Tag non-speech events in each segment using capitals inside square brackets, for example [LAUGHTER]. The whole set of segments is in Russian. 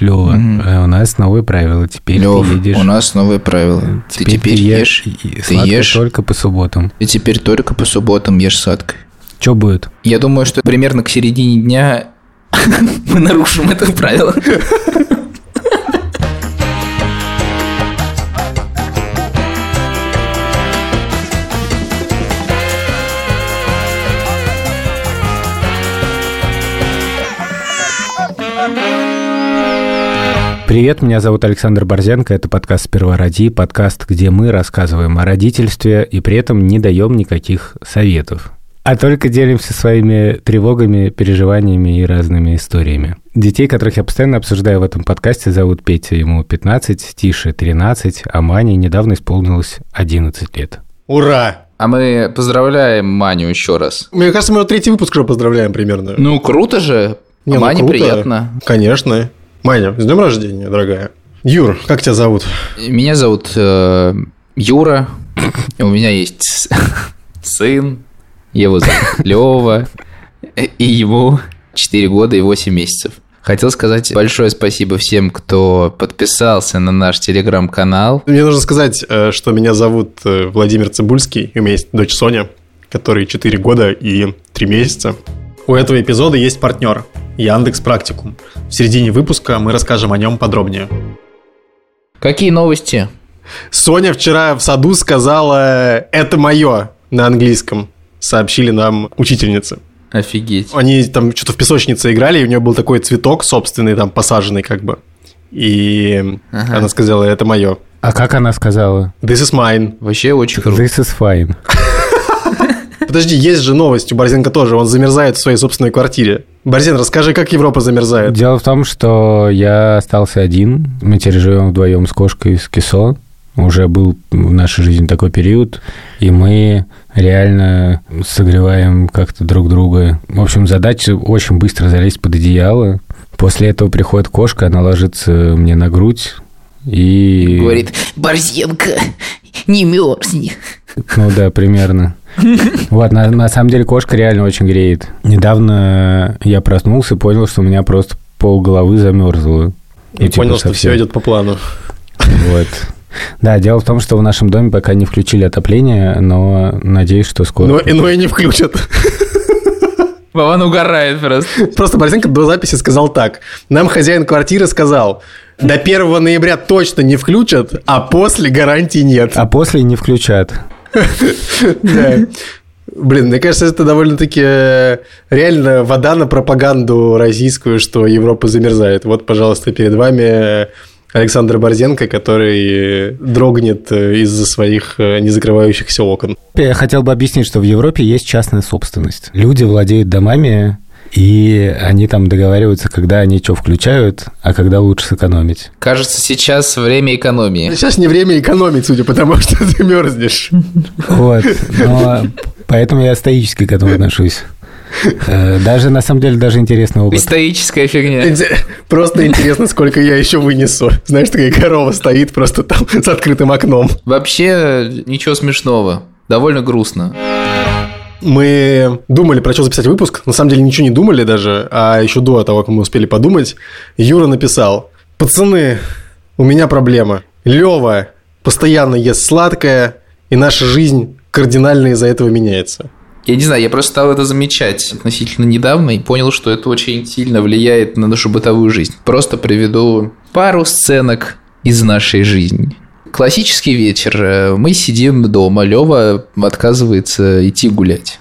Лёва, у нас новые правила. Теперь Лев, ты едешь... у нас новые правила. ты теперь е- ешь, и- ты ешь, только по субботам. ты теперь только по субботам ешь сладкое. Что будет? Я думаю, что примерно к середине дня [LAUGHS] мы нарушим это правило. Привет, меня зовут Александр Борзенко, это подкаст «Сперва роди», подкаст, где мы рассказываем о родительстве и при этом не даем никаких советов, а только делимся своими тревогами, переживаниями и разными историями. Детей, которых я постоянно обсуждаю в этом подкасте, зовут Петя, ему 15, Тише 13, а Мане недавно исполнилось 11 лет. Ура! А мы поздравляем Маню еще раз. Мне кажется, мы его третий выпуск уже поздравляем примерно. Ну, круто же. Не, ну Мане круто. приятно. Конечно. Маня, с днем рождения, дорогая. Юр, как тебя зовут? Меня зовут э, Юра. У меня есть сын. Его зовут [LAUGHS] Лева. И ему 4 года и 8 месяцев. Хотел сказать большое спасибо всем, кто подписался на наш телеграм-канал. Мне нужно сказать, э, что меня зовут э, Владимир Цибульский, и у меня есть дочь Соня, которой 4 года и 3 месяца. У этого эпизода есть партнер – Яндекс Практикум. В середине выпуска мы расскажем о нем подробнее. Какие новости? Соня вчера в саду сказала «это мое» на английском, сообщили нам учительницы. Офигеть. Они там что-то в песочнице играли, и у нее был такой цветок собственный, там посаженный как бы. И Ага. она сказала, это мое. А как она сказала? This is mine. Вообще очень круто. This is fine. Подожди, есть же новость у Борзенко тоже, он замерзает в своей собственной квартире. Борзен, расскажи, как Европа замерзает. Дело в том, что я остался один. Мы теперь живем вдвоем с кошкой с Кисо. Уже был в нашей жизни такой период, и мы реально согреваем как-то друг друга. В общем, задача очень быстро залезть под одеяло. После этого приходит кошка, она ложится мне на грудь и... Говорит, Борзенко, не мерзни. Ну да, примерно. Вот, на, на самом деле кошка реально очень греет. Недавно я проснулся и понял, что у меня просто пол головы замерзло. И понял, что все идет по плану. Вот. Да, дело в том, что в нашем доме пока не включили отопление, но надеюсь, что скоро. Но, и- но и не включат. Вован угорает просто. Просто Борзенко до записи сказал так. Нам хозяин квартиры сказал, до 1 ноября точно не включат, а после гарантии нет. А после не включат. Да. Блин, мне кажется, это довольно-таки э, реально вода на пропаганду российскую, что Европа замерзает. Вот, пожалуйста, перед вами Александр Борзенко, который э, дрогнет э, из-за своих э, незакрывающихся окон. Я хотел бы объяснить, что в Европе есть частная собственность. Люди владеют домами, и они там договариваются, когда они что включают, а когда лучше сэкономить. Кажется, сейчас время экономии. Сейчас не время экономить, судя по тому, [LAUGHS] что ты мерзнешь. Вот. Но поэтому я стоически к этому отношусь. Э, Даже, на самом деле, даже интересный опыт. Историческая фигня. Просто интересно, сколько я еще вынесу. Знаешь, такая корова стоит просто там [LAUGHS] с открытым окном. Вообще, ничего смешного. Довольно грустно. Мы думали, про что записать выпуск. На самом деле ничего не думали даже, а еще до того, как мы успели подумать, Юра написал. Пацаны, у меня проблема. Лева постоянно ест сладкое, и наша жизнь кардинально из-за этого меняется. Я не знаю, я просто стал это замечать относительно недавно и понял, что это очень сильно влияет на нашу бытовую жизнь. Просто приведу пару сценок из нашей жизни. Классический вечер. Мы сидим дома, Лева отказывается идти гулять.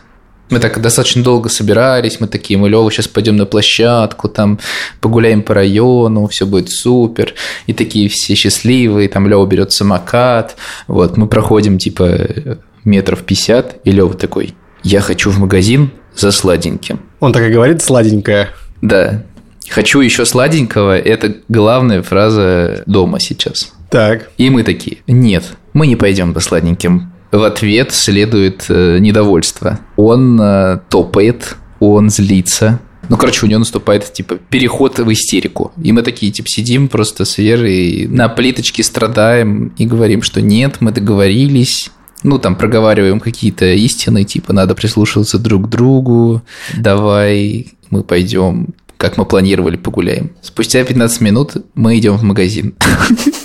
Мы так достаточно долго собирались, мы такие, мы, Лева, сейчас пойдем на площадку, там погуляем по району, все будет супер. И такие все счастливые, там Лева берет самокат, вот, мы проходим типа метров 50, и Лева такой, я хочу в магазин за сладеньким. Он так и говорит сладенькое. Да, хочу еще сладенького, это главная фраза дома сейчас. Так. И мы такие, нет, мы не пойдем за сладеньким. В ответ следует э, недовольство. Он э, топает, он злится. Ну, короче, у него наступает, типа, переход в истерику. И мы такие, типа, сидим просто с Верой, на плиточке страдаем и говорим, что нет, мы договорились. Ну, там, проговариваем какие-то истины, типа, надо прислушиваться друг к другу, давай мы пойдем как мы планировали, погуляем. Спустя 15 минут мы идем в магазин. [LAUGHS]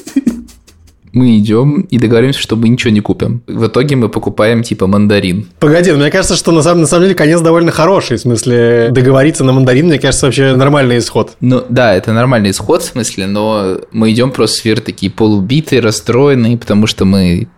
Мы идем и договоримся, что мы ничего не купим. В итоге мы покупаем типа мандарин. Погоди, ну, мне кажется, что на самом, на самом деле конец довольно хороший. В смысле, договориться на мандарин, мне кажется, вообще нормальный исход. Ну да, это нормальный исход в смысле, но мы идем просто сверх такие полубитые, расстроенные, потому что мы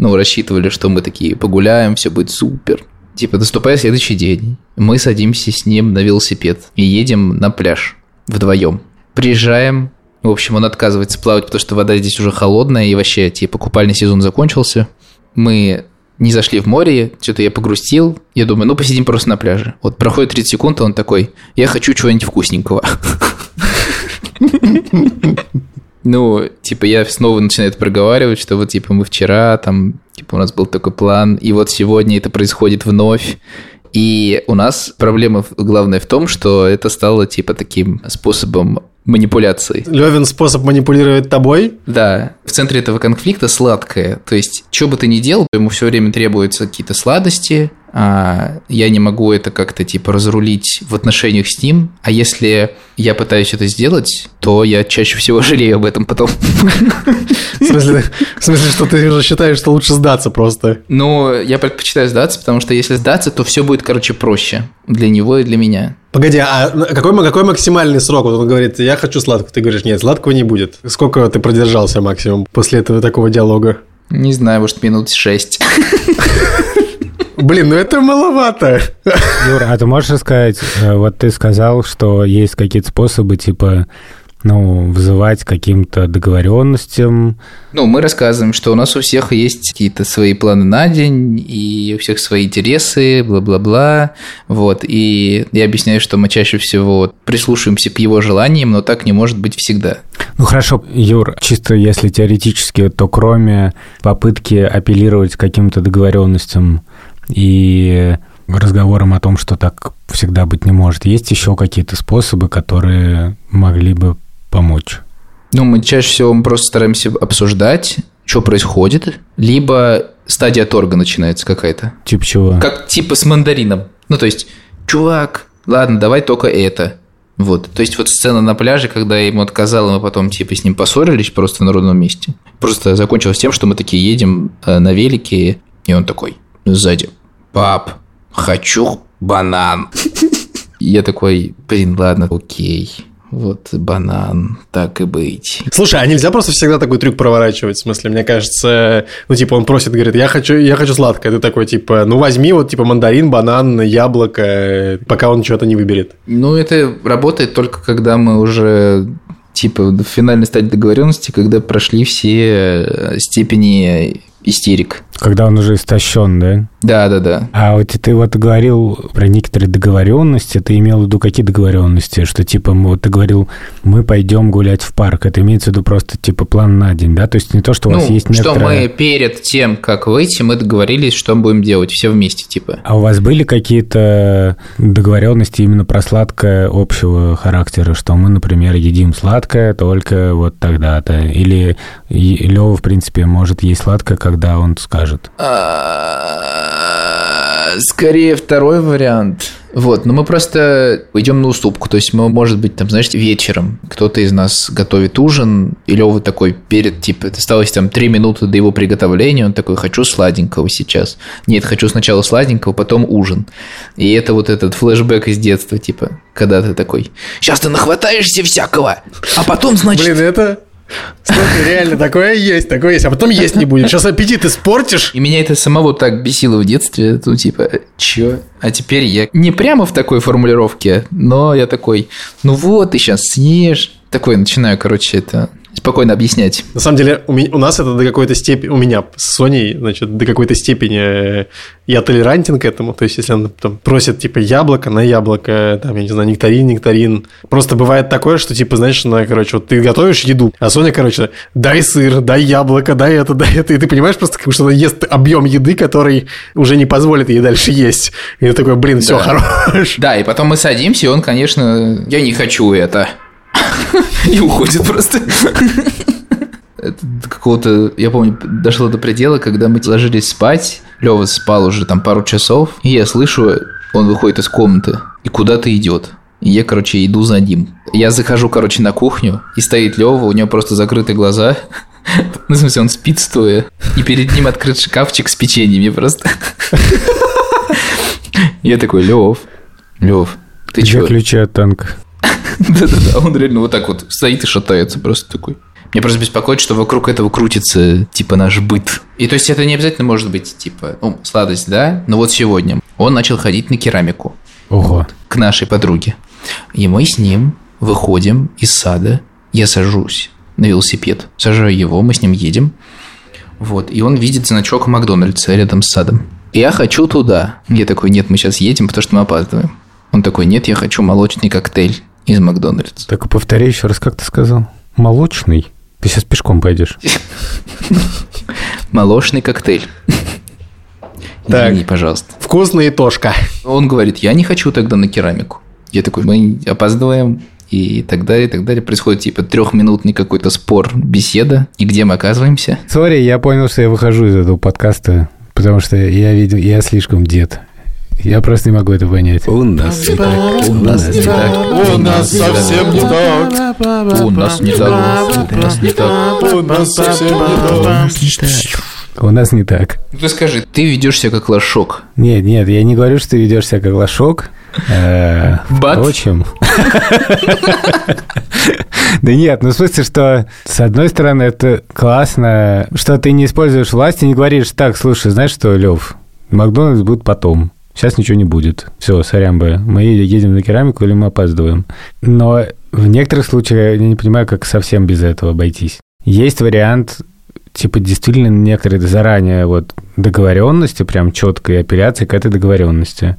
ну, рассчитывали, что мы такие погуляем, все будет супер. Типа, наступает следующий день, мы садимся с ним на велосипед и едем на пляж вдвоем. Приезжаем, в общем, он отказывается плавать, потому что вода здесь уже холодная, и вообще, типа, купальный сезон закончился. Мы не зашли в море, что-то я погрустил. Я думаю, ну, посидим просто на пляже. Вот проходит 30 секунд, он такой, я хочу чего-нибудь вкусненького. Ну, типа, я снова начинаю это проговаривать, что вот, типа, мы вчера, там, типа, у нас был такой план, и вот сегодня это происходит вновь. И у нас проблема главная в том, что это стало, типа, таким способом манипуляции. Левин способ манипулировать тобой? Да. В центре этого конфликта сладкое. То есть, что бы ты ни делал, ему все время требуются какие-то сладости, я не могу это как-то типа разрулить в отношениях с ним, а если я пытаюсь это сделать, то я чаще всего [LAUGHS] жалею об этом потом. В смысле, в смысле, что ты уже считаешь, что лучше сдаться просто? Ну, я предпочитаю сдаться, потому что если сдаться, то все будет, короче, проще для него и для меня. Погоди, а какой, какой максимальный срок? Вот он говорит, я хочу сладкого. Ты говоришь, нет, сладкого не будет. Сколько ты продержался максимум после этого такого диалога? Не знаю, может, минут шесть. [LAUGHS] Блин, ну это маловато. Юра, а ты можешь сказать, э, вот ты сказал, что есть какие-то способы, типа, ну, вызывать каким-то договоренностям. Ну, мы рассказываем, что у нас у всех есть какие-то свои планы на день, и у всех свои интересы, бла-бла-бла. Вот, и я объясняю, что мы чаще всего прислушиваемся к его желаниям, но так не может быть всегда. Ну хорошо, Юр, чисто если теоретически, то кроме попытки апеллировать к каким-то договоренностям и разговором о том, что так всегда быть не может, есть еще какие-то способы, которые могли бы помочь? Ну, мы чаще всего просто стараемся обсуждать, что происходит, либо стадия торга начинается какая-то. Типа чего? Как типа с мандарином. Ну, то есть, чувак, ладно, давай только это. Вот. То есть, вот сцена на пляже, когда я ему отказал, мы потом типа с ним поссорились просто в народном месте. Просто закончилось тем, что мы такие едем э, на велике, и он такой сзади. Пап, хочу банан. [LAUGHS] Я такой, блин, ладно, окей. Вот банан, так и быть. Слушай, а нельзя просто всегда такой трюк проворачивать? В смысле, мне кажется, ну, типа, он просит, говорит, я хочу, я хочу сладкое. Ты такой, типа, ну, возьми вот, типа, мандарин, банан, яблоко, пока он что-то не выберет. Ну, это работает только когда мы уже типа в финальной стадии договоренности, когда прошли все степени истерик. Когда он уже истощен, да? Да, да, да. А вот ты вот говорил про некоторые договоренности, ты имел в виду какие договоренности? Что типа, вот ты говорил, мы пойдем гулять в парк. Это имеется в виду просто типа план на день, да? То есть не то, что у вас ну, есть некоторая... что мы перед тем, как выйти, мы договорились, что мы будем делать все вместе, типа. А у вас были какие-то договоренности именно про сладкое общего характера, что мы, например, едим сладкое только вот тогда-то? Или Лева, в принципе, может есть сладкое, когда он скажет? Скорее второй вариант. Вот, но мы просто идем на уступку. То есть мы, может быть, там, знаешь, вечером кто-то из нас готовит ужин, и Лёва такой перед, типа, осталось там три минуты до его приготовления, он такой, хочу сладенького сейчас. Нет, хочу сначала сладенького, потом ужин. И это вот этот флешбэк из детства, типа, когда ты такой, сейчас ты нахватаешься всякого, а потом, значит... Блин, это Слушай, реально, такое есть, такое есть, а потом есть не будет. Сейчас аппетит испортишь. И меня это самого так бесило в детстве, ну, типа, чё? А теперь я не прямо в такой формулировке, но я такой, ну вот, ты сейчас съешь. Такой начинаю, короче, это спокойно объяснять. На самом деле, у, меня, у нас это до какой-то степени, у меня с Соней, значит, до какой-то степени э, я толерантен к этому. То есть, если он там просит, типа, яблоко на яблоко, там, я не знаю, нектарин, нектарин. Просто бывает такое, что, типа, знаешь, она, короче, вот ты готовишь еду, а Соня, короче, дай сыр, дай яблоко, дай это, дай это. И ты понимаешь просто, что она ест объем еды, который уже не позволит ей дальше есть. И ты такой, блин, все, да. хорош. Да, и потом мы садимся, и он, конечно, я не хочу это. И уходит просто. Это какого-то, я помню, дошло до предела, когда мы ложились спать, Лева спал уже там пару часов, и я слышу, он выходит из комнаты и куда-то идет. И я, короче, иду за ним. Я захожу, короче, на кухню, и стоит Лева, у него просто закрыты глаза. [LAUGHS] Ну, в смысле, он спит стоя, и перед ним открыт шкафчик с печеньями просто. [LAUGHS] Я такой, Лев, Лев, ты Где чё? ключи от танка? Да-да-да, он реально вот так вот стоит и шатается просто такой. Меня просто беспокоит, что вокруг этого крутится, типа, наш быт. И то есть это не обязательно может быть, типа, ну, сладость, да? Но вот сегодня он начал ходить на керамику Ого. к нашей подруге. И мы с ним выходим из сада. Я сажусь на велосипед, сажаю его, мы с ним едем. Вот, и он видит значок Макдональдса рядом с садом. Я хочу туда. Я такой, нет, мы сейчас едем, потому что мы опаздываем. Он такой, нет, я хочу молочный коктейль из Макдональдса. Так повторяй еще раз, как ты сказал? Молочный? Ты сейчас пешком пойдешь. Молочный коктейль. Так. Извини, пожалуйста. Вкусная тошка. Он говорит, я не хочу тогда на керамику. Я такой, мы опаздываем, и так далее, и так далее. Происходит типа трехминутный какой-то спор, беседа. И где мы оказываемся? Сори, я понял, что я выхожу из этого подкаста, потому что я видел, я слишком дед. Я просто не могу это понять. У нас не так, У нас не так. У нас совсем не так. У нас не так. У нас не так. У нас совсем не так. У нас не так. Ну, Ты скажи, ты ведешь себя как лошок. Нет, нет, я не говорю, что ты ведешь себя как лошок. Э? Впрочем. Да нет, ну в смысле, что с одной стороны это классно, что ты не используешь власть и не говоришь, так, слушай, знаешь что, Лев, Макдональдс будет потом. Сейчас ничего не будет. Все, сорян бы. Мы едем на керамику или мы опаздываем. Но в некоторых случаях я не понимаю, как совсем без этого обойтись. Есть вариант, типа, действительно некоторые заранее вот договоренности, прям четкой апелляции к этой договоренности.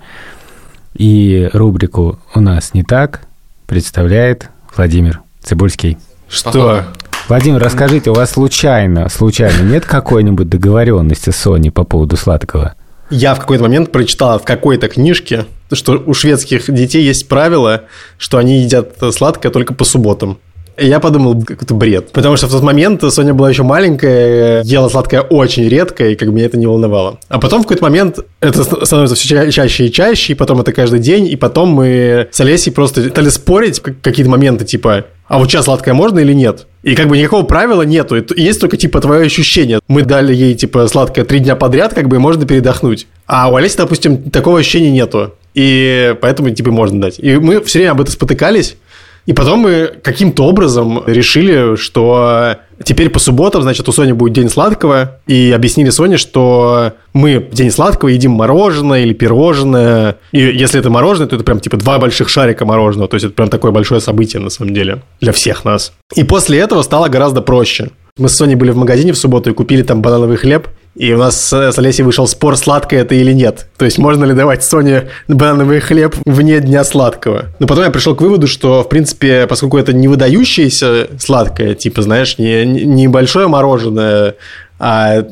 И рубрику «У нас не так» представляет Владимир Цибульский. Что? Владимир, расскажите, у вас случайно, случайно нет какой-нибудь договоренности с Sony по поводу сладкого? Я в какой-то момент прочитал в какой-то книжке, что у шведских детей есть правило, что они едят сладкое только по субботам. И я подумал, как это бред. Потому что в тот момент Соня была еще маленькая, ела сладкое очень редко, и как бы меня это не волновало. А потом в какой-то момент это становится все ча- чаще и чаще, и потом это каждый день, и потом мы с Олесей просто стали спорить какие-то моменты, типа, а вот сейчас сладкое можно или нет? И как бы никакого правила нету, есть только, типа, твое ощущение. Мы дали ей, типа, сладкое три дня подряд, как бы, можно передохнуть. А у Олеси, допустим, такого ощущения нету. И поэтому, типа, можно дать. И мы все время об этом спотыкались, и потом мы каким-то образом решили, что теперь по субботам, значит, у Сони будет день сладкого, и объяснили Соне, что мы в день сладкого едим мороженое или пирожное, и если это мороженое, то это прям типа два больших шарика мороженого, то есть это прям такое большое событие на самом деле для всех нас. И после этого стало гораздо проще. Мы с Соней были в магазине в субботу и купили там банановый хлеб, и у нас с с Олесей вышел спор, сладкое это или нет. То есть можно ли давать Соне банановый хлеб вне дня сладкого. Но потом я пришел к выводу, что, в принципе, поскольку это не выдающееся сладкое, типа, знаешь, не, не небольшое мороженое, а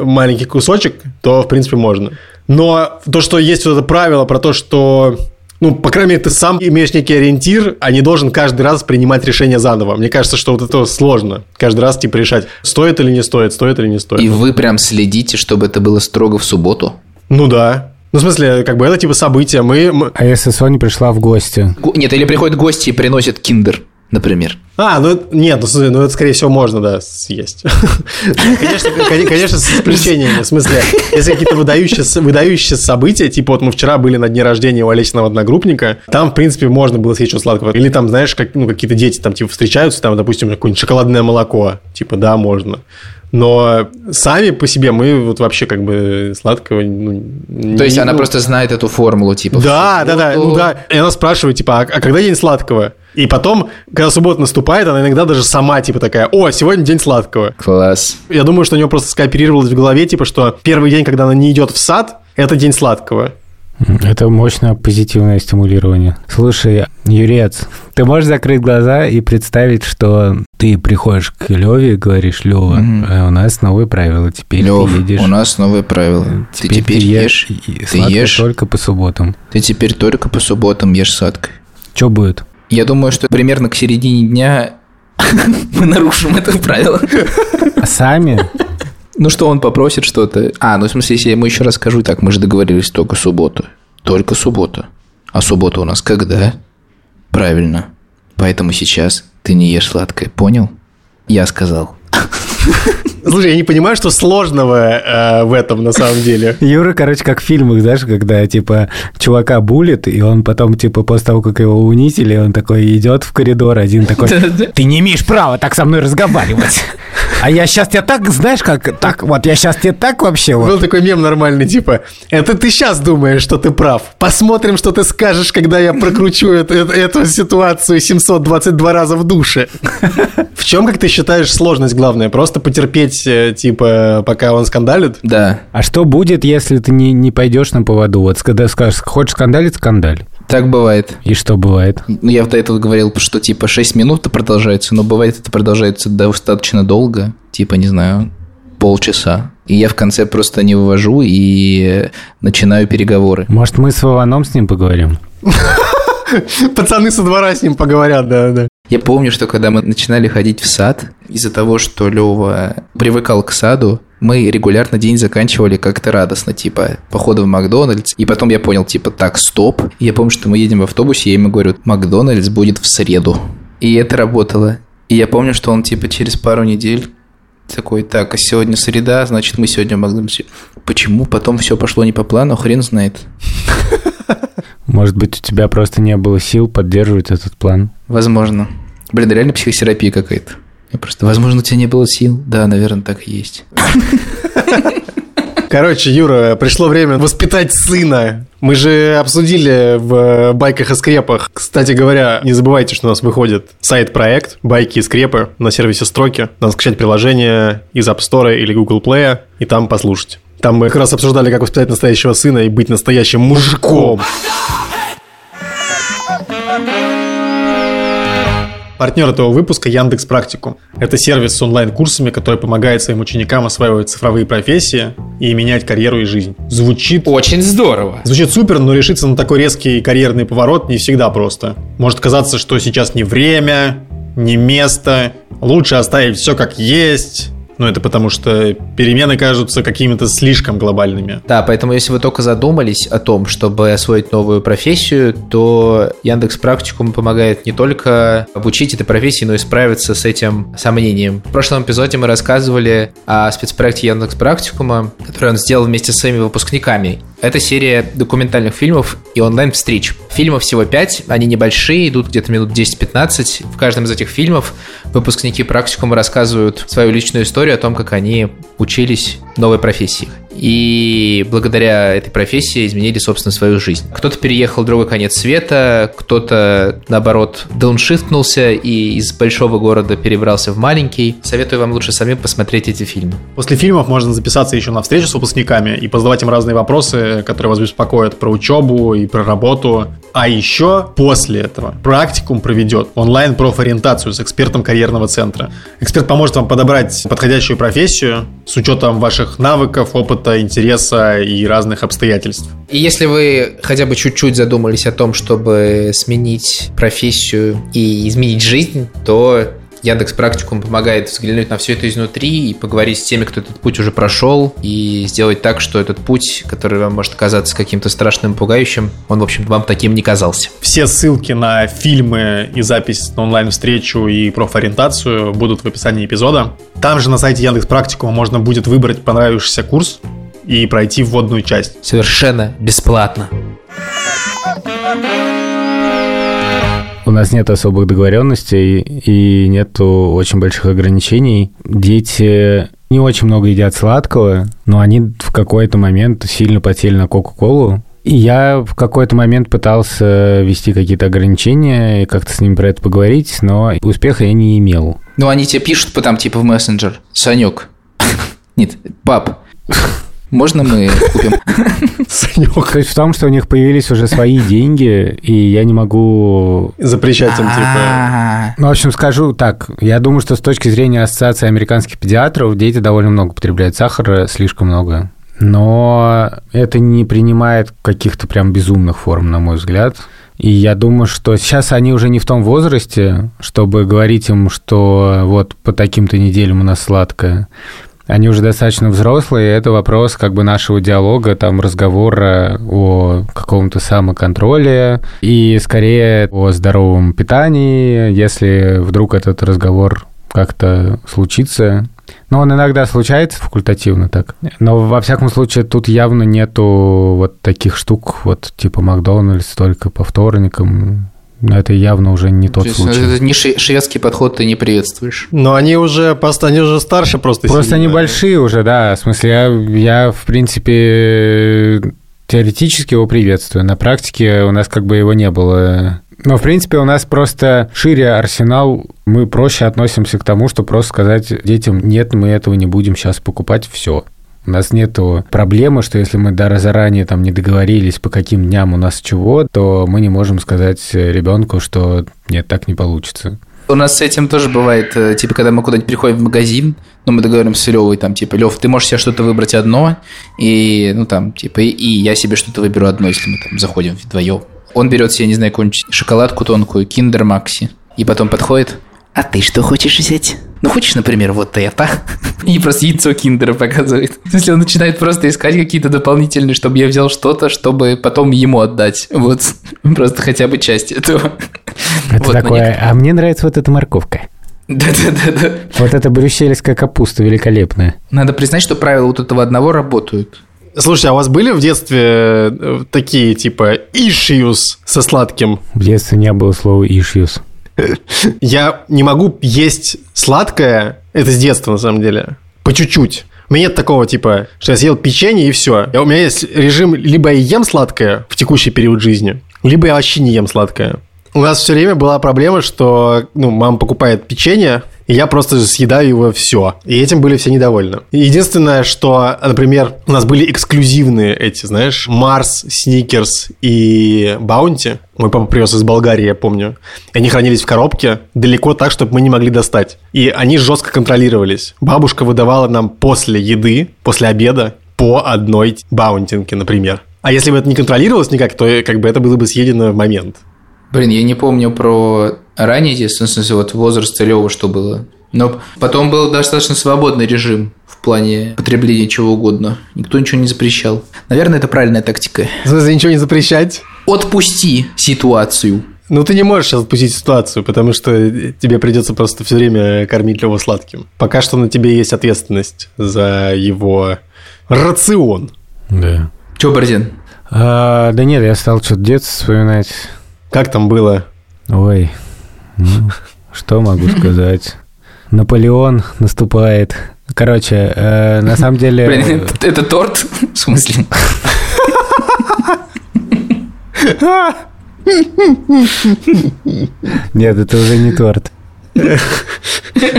маленький кусочек, то, в принципе, можно. Но то, что есть вот это правило про то, что ну, по крайней мере, ты сам имеешь некий ориентир, а не должен каждый раз принимать решение заново. Мне кажется, что вот это сложно. Каждый раз, типа, решать, стоит или не стоит, стоит или не стоит. И вы прям следите, чтобы это было строго в субботу? Ну да. Ну, в смысле, как бы это типа событие. Мы... мы- А если Соня пришла в гости? Го- Нет, или приходят гости и приносят киндер, например. А, ну нет, ну, слушай, ну это скорее всего можно, да, съесть. [LAUGHS] Конечно, кон- конечно, с исключениями. В смысле, если какие-то выдающиеся, выдающиеся события, типа вот мы вчера были на дне рождения у Олесиного одногруппника, там, в принципе, можно было съесть что-то сладкого. Или там, знаешь, как, ну, какие-то дети там, типа, встречаются, там, допустим, какое-нибудь шоколадное молоко. Типа, да, можно. Но сами по себе мы вот вообще как бы сладкого... Ну, То есть не- она ну, просто знает эту формулу, типа. да, да, да, субботу- ну да. И она спрашивает, типа, а, а когда день сладкого? И потом, когда суббота наступает, она иногда даже сама, типа, такая, о, сегодня день сладкого. Класс. Я думаю, что у нее просто скооперировалось в голове, типа, что первый день, когда она не идет в сад, это день сладкого. Это мощное позитивное стимулирование. Слушай, Юрец, ты можешь закрыть глаза и представить, что ты приходишь к Леве и говоришь, Лева, у нас новые правила, теперь Лев, ты едешь. у нас новые правила. Ты теперь е- ешь, и- ты ешь, только по субботам. ты теперь только по субботам ешь сладкое. Что будет? Я думаю, что примерно к середине дня [LAUGHS] мы нарушим это правило. А сами? Ну что, он попросит что-то. А, ну в смысле, если я ему еще раз скажу, так, мы же договорились только субботу. Только суббота. А суббота у нас когда? Правильно. Поэтому сейчас ты не ешь сладкое, понял? Я сказал. [LAUGHS] Слушай, я не понимаю, что сложного э, в этом на самом деле. [LAUGHS] Юра, короче, как в фильмах, знаешь, когда, типа, чувака булит, и он потом, типа, после того, как его унизили, он такой идет в коридор, один такой, ты не имеешь права так со мной разговаривать. А я сейчас тебя так, знаешь, как, так, вот, я сейчас тебе так вообще, Был вот. такой мем нормальный, типа, это ты сейчас думаешь, что ты прав. Посмотрим, что ты скажешь, когда я прокручу эту, эту- эту ситуацию 722 раза в душе. [LAUGHS] В чем, как ты считаешь, сложность главная? Просто потерпеть, э, типа, пока он скандалит? Да, А что будет, если ты не, не пойдешь на поводу? Вот когда скажешь, хочешь скандалить, скандаль. так бывает. И что бывает? Ну, я до этого говорил, что типа 6 минут это продолжается, но бывает это продолжается достаточно долго, типа, не знаю, полчаса. И я в конце просто не вывожу и начинаю переговоры. Может, мы с Вованом с ним поговорим? [LAUGHS] Пацаны со двора с ним поговорят, да-да. Я помню, что когда мы начинали ходить в сад, из-за того, что Лева привыкал к саду, мы регулярно день заканчивали как-то радостно, типа, походу в Макдональдс. И потом я понял, типа, так, стоп. Я помню, что мы едем в автобусе, я ему говорю, Макдональдс будет в среду. И это работало. И я помню, что он, типа, через пару недель такой, так, а сегодня среда, значит, мы сегодня в Макдональдсе. Почему потом все пошло не по плану, хрен знает. Может быть, у тебя просто не было сил поддерживать этот план? Возможно. Блин, реально психотерапия какая-то. Я просто, возможно, у тебя не было сил. Да, наверное, так и есть. [LAUGHS] Короче, Юра, пришло время воспитать сына. Мы же обсудили в байках и скрепах. Кстати говоря, не забывайте, что у нас выходит сайт-проект «Байки и скрепы» на сервисе «Строки». Надо скачать приложение из App Store или Google Play и там послушать. Там мы как раз обсуждали, как воспитать настоящего сына и быть настоящим мужиком. Партнер этого выпуска Яндекс Практикум. Это сервис с онлайн-курсами, который помогает своим ученикам осваивать цифровые профессии и менять карьеру и жизнь. Звучит Очень здорово. Звучит супер, но решиться на такой резкий карьерный поворот не всегда просто. Может казаться, что сейчас не время, не место, лучше оставить все как есть. Но это потому, что перемены кажутся какими-то слишком глобальными. Да, поэтому если вы только задумались о том, чтобы освоить новую профессию, то Яндекс Практикум помогает не только обучить этой профессии, но и справиться с этим сомнением. В прошлом эпизоде мы рассказывали о спецпроекте Яндекс Практикума, который он сделал вместе с своими выпускниками. Это серия документальных фильмов и онлайн-встреч. Фильмов всего 5, они небольшие, идут где-то минут 10-15. В каждом из этих фильмов выпускники практикума рассказывают свою личную историю о том, как они учились новой профессии. И благодаря этой профессии изменили, собственно, свою жизнь. Кто-то переехал в другой конец света, кто-то, наоборот, дауншифтнулся и из большого города перебрался в маленький. Советую вам лучше самим посмотреть эти фильмы. После фильмов можно записаться еще на встречу с выпускниками и позадавать им разные вопросы, которые вас беспокоят про учебу и про работу. А еще после этого практикум проведет онлайн-профориентацию с экспертом карьерного центра. Эксперт поможет вам подобрать подходящую профессию с учетом ваших навыков, опыта, интереса и разных обстоятельств. И если вы хотя бы чуть-чуть задумались о том, чтобы сменить профессию и изменить жизнь, то Яндекс Практикум помогает взглянуть на все это изнутри и поговорить с теми, кто этот путь уже прошел, и сделать так, что этот путь, который вам может казаться каким-то страшным, пугающим, он, в общем, вам таким не казался. Все ссылки на фильмы и запись на онлайн-встречу и профориентацию будут в описании эпизода. Там же на сайте Яндекс Практикума можно будет выбрать понравившийся курс и пройти вводную часть. Совершенно бесплатно. У нас нет особых договоренностей и нету очень больших ограничений. Дети не очень много едят сладкого, но они в какой-то момент сильно потели на Кока-Колу. И я в какой-то момент пытался вести какие-то ограничения и как-то с ними про это поговорить, но успеха я не имел. Ну, они тебе пишут потом, типа, в мессенджер. Санек. [LAUGHS] Нет, пап, [LAUGHS] можно мы купим? [LAUGHS] Санек. Суть в том, что у них появились уже свои деньги, и я не могу... Запрещать им, типа... А, Ну, в общем, скажу так. Я думаю, что с точки зрения Ассоциации американских педиатров дети довольно много потребляют сахара, слишком много. Но это не принимает каких-то прям безумных форм, на мой взгляд. И я думаю, что сейчас они уже не в том возрасте, чтобы говорить им, что вот по таким-то неделям у нас сладкое. Они уже достаточно взрослые, и это вопрос как бы нашего диалога, там разговора о каком-то самоконтроле и скорее о здоровом питании, если вдруг этот разговор как-то случится. Но он иногда случается факультативно так. Но во всяком случае тут явно нету вот таких штук, вот типа Макдональдс только по вторникам. Но это явно уже не тот То есть, случай. это не шве- шведский подход ты не приветствуешь. Но они уже просто, они уже старше просто. Просто они сильно. большие уже, да. В смысле, я, я, в принципе, теоретически его приветствую. На практике у нас как бы его не было. Но, в принципе, у нас просто шире арсенал. Мы проще относимся к тому, что просто сказать детям, нет, мы этого не будем сейчас покупать, все. У нас нет проблемы, что если мы даже заранее там не договорились, по каким дням у нас чего, то мы не можем сказать ребенку, что нет, так не получится. У нас с этим тоже бывает, э, типа, когда мы куда-нибудь приходим в магазин, ну, мы договоримся с Левой, там, типа, Лев, ты можешь себе что-то выбрать одно, и, ну, там, типа, и, и я себе что-то выберу одно, если мы там заходим вдвоем. Он берет себе, не знаю, какую-нибудь шоколадку тонкую, киндер Макси, и потом подходит, а ты что хочешь взять? Ну, хочешь, например, вот это? [LAUGHS] И просто яйцо киндера показывает. В смысле, он начинает просто искать какие-то дополнительные, чтобы я взял что-то, чтобы потом ему отдать. Вот, [LAUGHS] просто хотя бы часть этого. Это Вот, такое, а мне нравится вот эта морковка. Да-да-да-да. Вот эта брюссельская капуста великолепная. Надо признать, что правила вот этого одного работают. Слушайте, а у вас были в детстве э, такие, типа, issues со сладким? В детстве не было слова issues. Я не могу есть сладкое, это с детства на самом деле, по чуть-чуть. У меня нет такого типа, что я съел печенье и все. У меня есть режим, либо я ем сладкое в текущий период жизни, либо я вообще не ем сладкое. У нас все время была проблема, что ну, мама покупает печенье, я просто съедаю его все. И этим были все недовольны. Единственное, что, например, у нас были эксклюзивные эти, знаешь, Марс, Сникерс и Баунти. Мой папа привез из Болгарии, я помню. И они хранились в коробке далеко так, чтобы мы не могли достать. И они жестко контролировались. Бабушка выдавала нам после еды, после обеда, по одной баунтинке, например. А если бы это не контролировалось никак, то как бы это было бы съедено в момент. Блин, я не помню про ранее детство, в смысле, вот возраст Лёва, что было. Но потом был достаточно свободный режим в плане потребления чего угодно. Никто ничего не запрещал. Наверное, это правильная тактика. В смысле, ничего не запрещать? Отпусти ситуацию. Ну, ты не можешь сейчас отпустить ситуацию, потому что тебе придется просто все время кормить Леву сладким. Пока что на тебе есть ответственность за его рацион. Да. Че, Борзин? А, да нет, я стал что-то детство вспоминать. Как там было? Ой, ну, что могу сказать? Наполеон наступает. Короче, э, на самом деле... Блин, это, торт? В смысле? Нет, это уже не торт.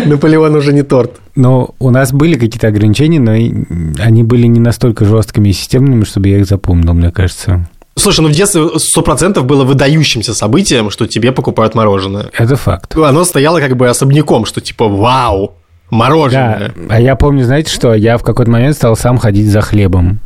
Наполеон уже не торт. Но у нас были какие-то ограничения, но они были не настолько жесткими и системными, чтобы я их запомнил, мне кажется. Слушай, ну в детстве сто процентов было выдающимся событием, что тебе покупают мороженое. Это факт. Оно стояло как бы особняком, что типа вау, Да, мороженое. а я помню, знаете что, я в какой-то момент стал сам ходить за хлебом.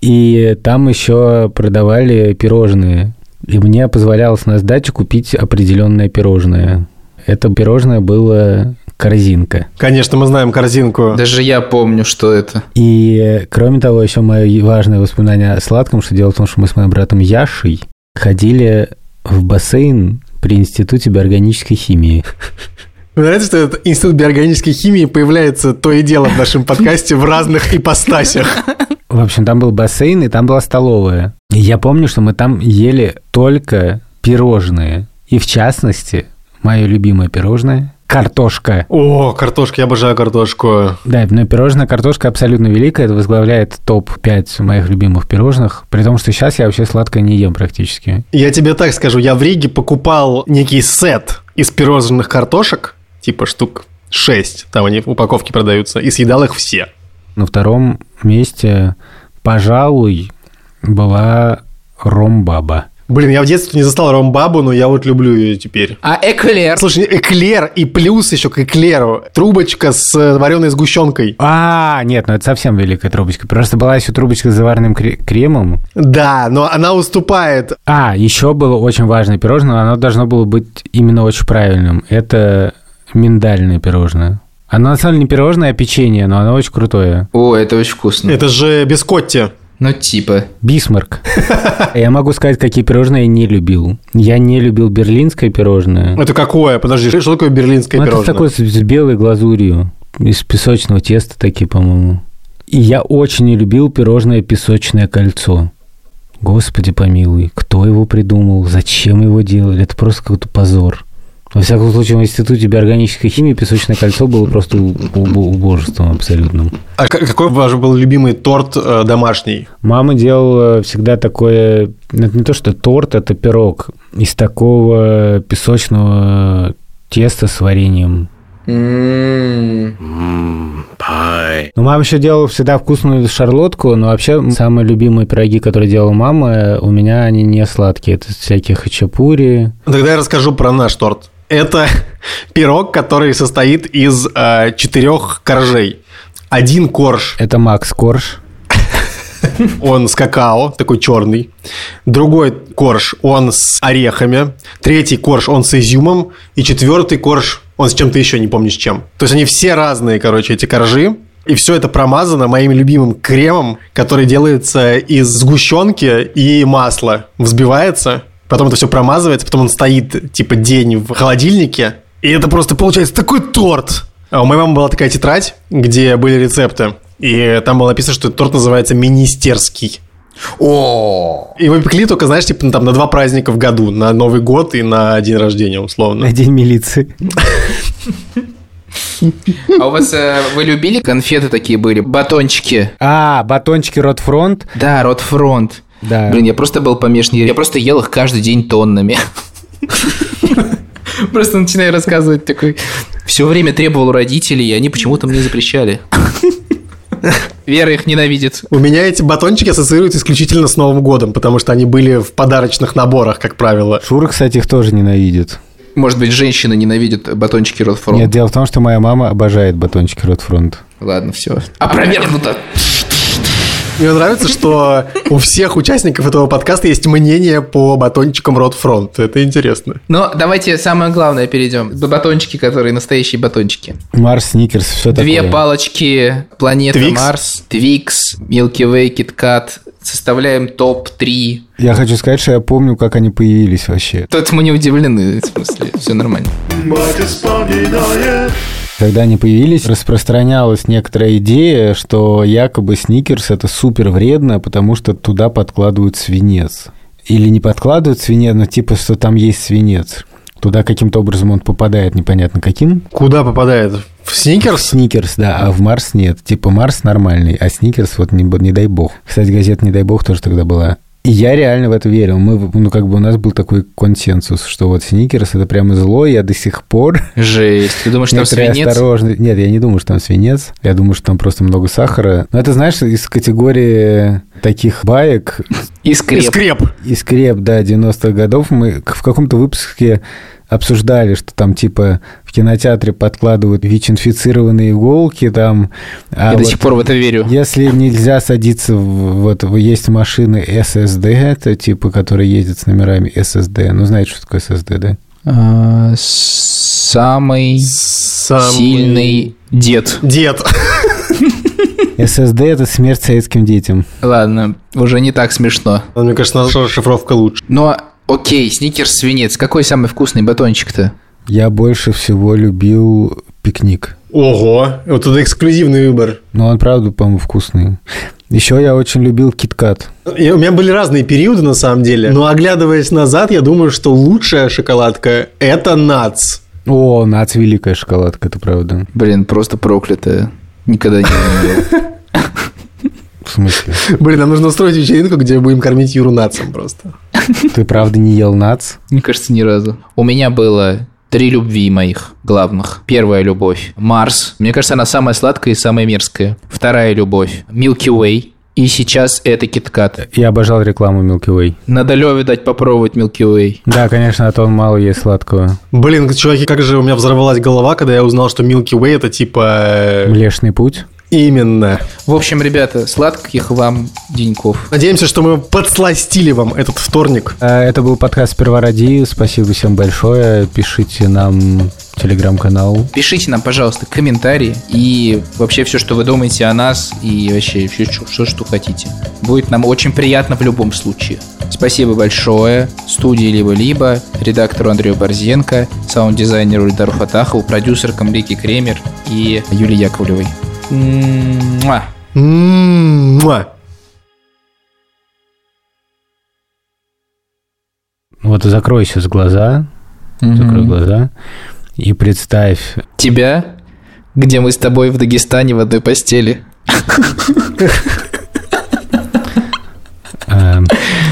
И там еще продавали пирожные. И мне позволялось на сдачу купить определенное пирожное. Это пирожное было корзинка. Конечно, мы знаем корзинку. Даже я помню, что это. И кроме того, еще мое важное воспоминание о сладком, что дело в том, что мы с моим братом Яшей ходили в бассейн при Институте биорганической химии. Вы знаете, что этот институт биорганической химии появляется то и дело в нашем подкасте в разных ипостасях. В общем, там был бассейн, и там была столовая. И я помню, что мы там ели только пирожные. И в частности, мое любимое пирожное – картошка. О, картошка, я обожаю картошку. Да, но пирожная картошка абсолютно великая. Это возглавляет топ-5 моих любимых пирожных. При том, что сейчас я вообще сладкое не ем практически. Я тебе так скажу, я в Риге покупал некий сет из пирожных картошек, типа штук 6, там они в упаковке продаются, и съедал их все. На втором месте, пожалуй, была ромбаба. Блин, я в детстве не застал ромбабу, но я вот люблю ее теперь. А эклер? Слушай, эклер и плюс еще к эклеру трубочка с вареной сгущенкой. А, нет, ну это совсем великая трубочка. Просто была еще трубочка с заварным кре- кремом. Да, но она уступает. А, еще было очень важное пирожное, оно должно было быть именно очень правильным. Это миндальное пирожное. Оно на самом деле не пирожное, а печенье, но оно очень крутое. О, это очень вкусно. Это же бискотти. Ну, типа. Бисмарк. Я могу сказать, какие пирожные я не любил. Я не любил берлинское пирожное. Это какое? Подожди, что такое берлинское Ну, это пирожное? такое с, с белой глазурью. Из песочного теста такие, по-моему. И я очень не любил пирожное песочное кольцо. Господи помилуй, кто его придумал, зачем его делали? Это просто какой-то позор. Во всяком случае, в институте биорганической химии песочное кольцо было просто убожеством абсолютным. А какой ваш был любимый торт э, домашний? Мама делала всегда такое, ну, это не то что торт, это пирог из такого песочного теста с вареньем. М, Ну, мама еще делала всегда вкусную шарлотку, но вообще самые любимые пироги, которые делала мама, у меня они не сладкие. Это всякие хачапури. Тогда я расскажу про наш торт. Это пирог, который состоит из э, четырех коржей. Один корж, Это Макс Корж. он с какао, такой черный. Другой корж, он с орехами. Третий корж, он с изюмом. И четвертый корж, он с чем-то еще, не помню с чем. То есть они все разные, короче, эти коржи. И все это промазано моим любимым кремом, который делается из сгущенки и масла. Взбивается, потом это все промазывается, потом он стоит типа день в холодильнике. И это просто получается такой торт. А у моей мамы была такая тетрадь, где были рецепты. И там было написано, что этот торт называется министерский. О, Его пекли только, знаешь, типа там на два праздника в году. На Новый год и на день рождения, условно. На день милиции. [LAUGHS] а у вас э, вы любили конфеты такие были, батончики? А, батончики Ротфронт. Да, Ротфронт. Да. Блин, я просто был помешан. Я просто ел их каждый день тоннами. [LAUGHS] Просто начинаю рассказывать такой. Все время требовал у родителей, и они почему-то мне запрещали. Вера их ненавидит. У меня эти батончики ассоциируются исключительно с Новым годом, потому что они были в подарочных наборах, как правило. Шура, кстати, их тоже ненавидит. Может быть, женщины ненавидят батончики Ротфронт. Нет, дело в том, что моя мама обожает батончики Ротфронт. Ладно, все. Опровергнуто. Мне нравится, что у всех участников этого подкаста есть мнение по батончикам Ротфронт. Это интересно. Но давайте самое главное перейдем. Батончики, которые настоящие батончики. Марс, Сникерс, все Две такое. палочки планеты Твикс? Марс, Твикс, Milky Way, KitKat. Составляем топ-3. Я хочу сказать, что я помню, как они появились вообще. Тут мы не удивлены, в смысле, все нормально. Мать исполняет. Когда они появились, распространялась некоторая идея, что якобы Сникерс это супер вредно, потому что туда подкладывают свинец. Или не подкладывают свинец, но типа, что там есть свинец. Туда каким-то образом он попадает, непонятно каким. Куда попадает? В Сникерс? Сникерс, да, а в Марс нет. Типа Марс нормальный, а Сникерс вот не, не дай бог. Кстати, газета «Не дай бог» тоже тогда была. И я реально в это верил. Мы, ну, как бы у нас был такой консенсус, что вот Сникерс это прямо зло, я до сих пор [LAUGHS] Жесть. Ты думаешь, там свинец? осторожно- Нет, я не думаю, что там свинец. Я думаю, что там просто много сахара. Но это, знаешь, из категории таких баек И скреп. Скреп. и скреп, да, 90-х годов. Мы в каком-то выпуске обсуждали, что там типа в кинотеатре подкладывают ВИЧ-инфицированные иголки там. а Я до вот сих пор в это верю. Если нельзя садиться, в, вот есть машины SSD, это типа, которые ездят с номерами SSD. Ну, знаете, что такое SSD, да? А, Самый Самый- сильный дед. Дед. SSD – это смерть советским детям. Ладно, уже не так смешно. Мне кажется, наша шифровка лучше. Но, окей, сникерс свинец. Какой самый вкусный батончик-то? Я больше всего любил пикник. Ого, вот это эксклюзивный выбор. Но он, правда, по-моему, вкусный. Еще я очень любил киткат. И у меня были разные периоды, на самом деле. Но оглядываясь назад, я думаю, что лучшая шоколадка – это нац. О, нац великая шоколадка, это правда. Блин, просто проклятая. Никогда не ел. [LAUGHS] В смысле? Блин, нам нужно устроить вечеринку, где будем кормить Юру нацем просто. Ты правда не ел нац? Мне кажется, ни разу. У меня было три любви моих главных. Первая любовь – Марс. Мне кажется, она самая сладкая и самая мерзкая. Вторая любовь – Milky Way. И сейчас это KitKat. Я обожал рекламу Milky Way. Надо Леве дать попробовать Milky Way. Да, конечно, а то он мало есть сладкого. Блин, чуваки, как же у меня взорвалась голова, когда я узнал, что Milky Way – это типа... э, Млечный путь. Именно. В общем, ребята, сладких вам деньков. Надеемся, что мы подсластили вам этот вторник. А, Это был подкаст «Сперва ради». Спасибо всем большое. Пишите нам телеграм-канал. Пишите нам, пожалуйста, комментарии и вообще все, что вы думаете о нас и вообще все, что, что, что хотите. Будет нам очень приятно в любом случае. Спасибо большое студии «Либо-либо», редактору Андрею Борзенко, саунд-дизайнеру Ильдару Фатахову, продюсеркам Лики Кремер и Юлии Яковлевой. Муа. Муа. Вот закрой сейчас глаза, закрой глаза и представь, Тебя, где мы с тобой в Дагестане в одной постели. а,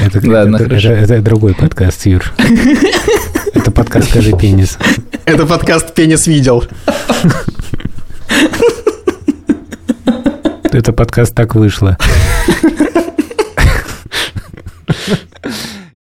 это, Ладно, это- хорошо. это- это другой подкаст, Юр. Это подкаст «Скажи пенис». Это подкаст «Пенис видел». Это подкаст так вышло. [LAUGHS]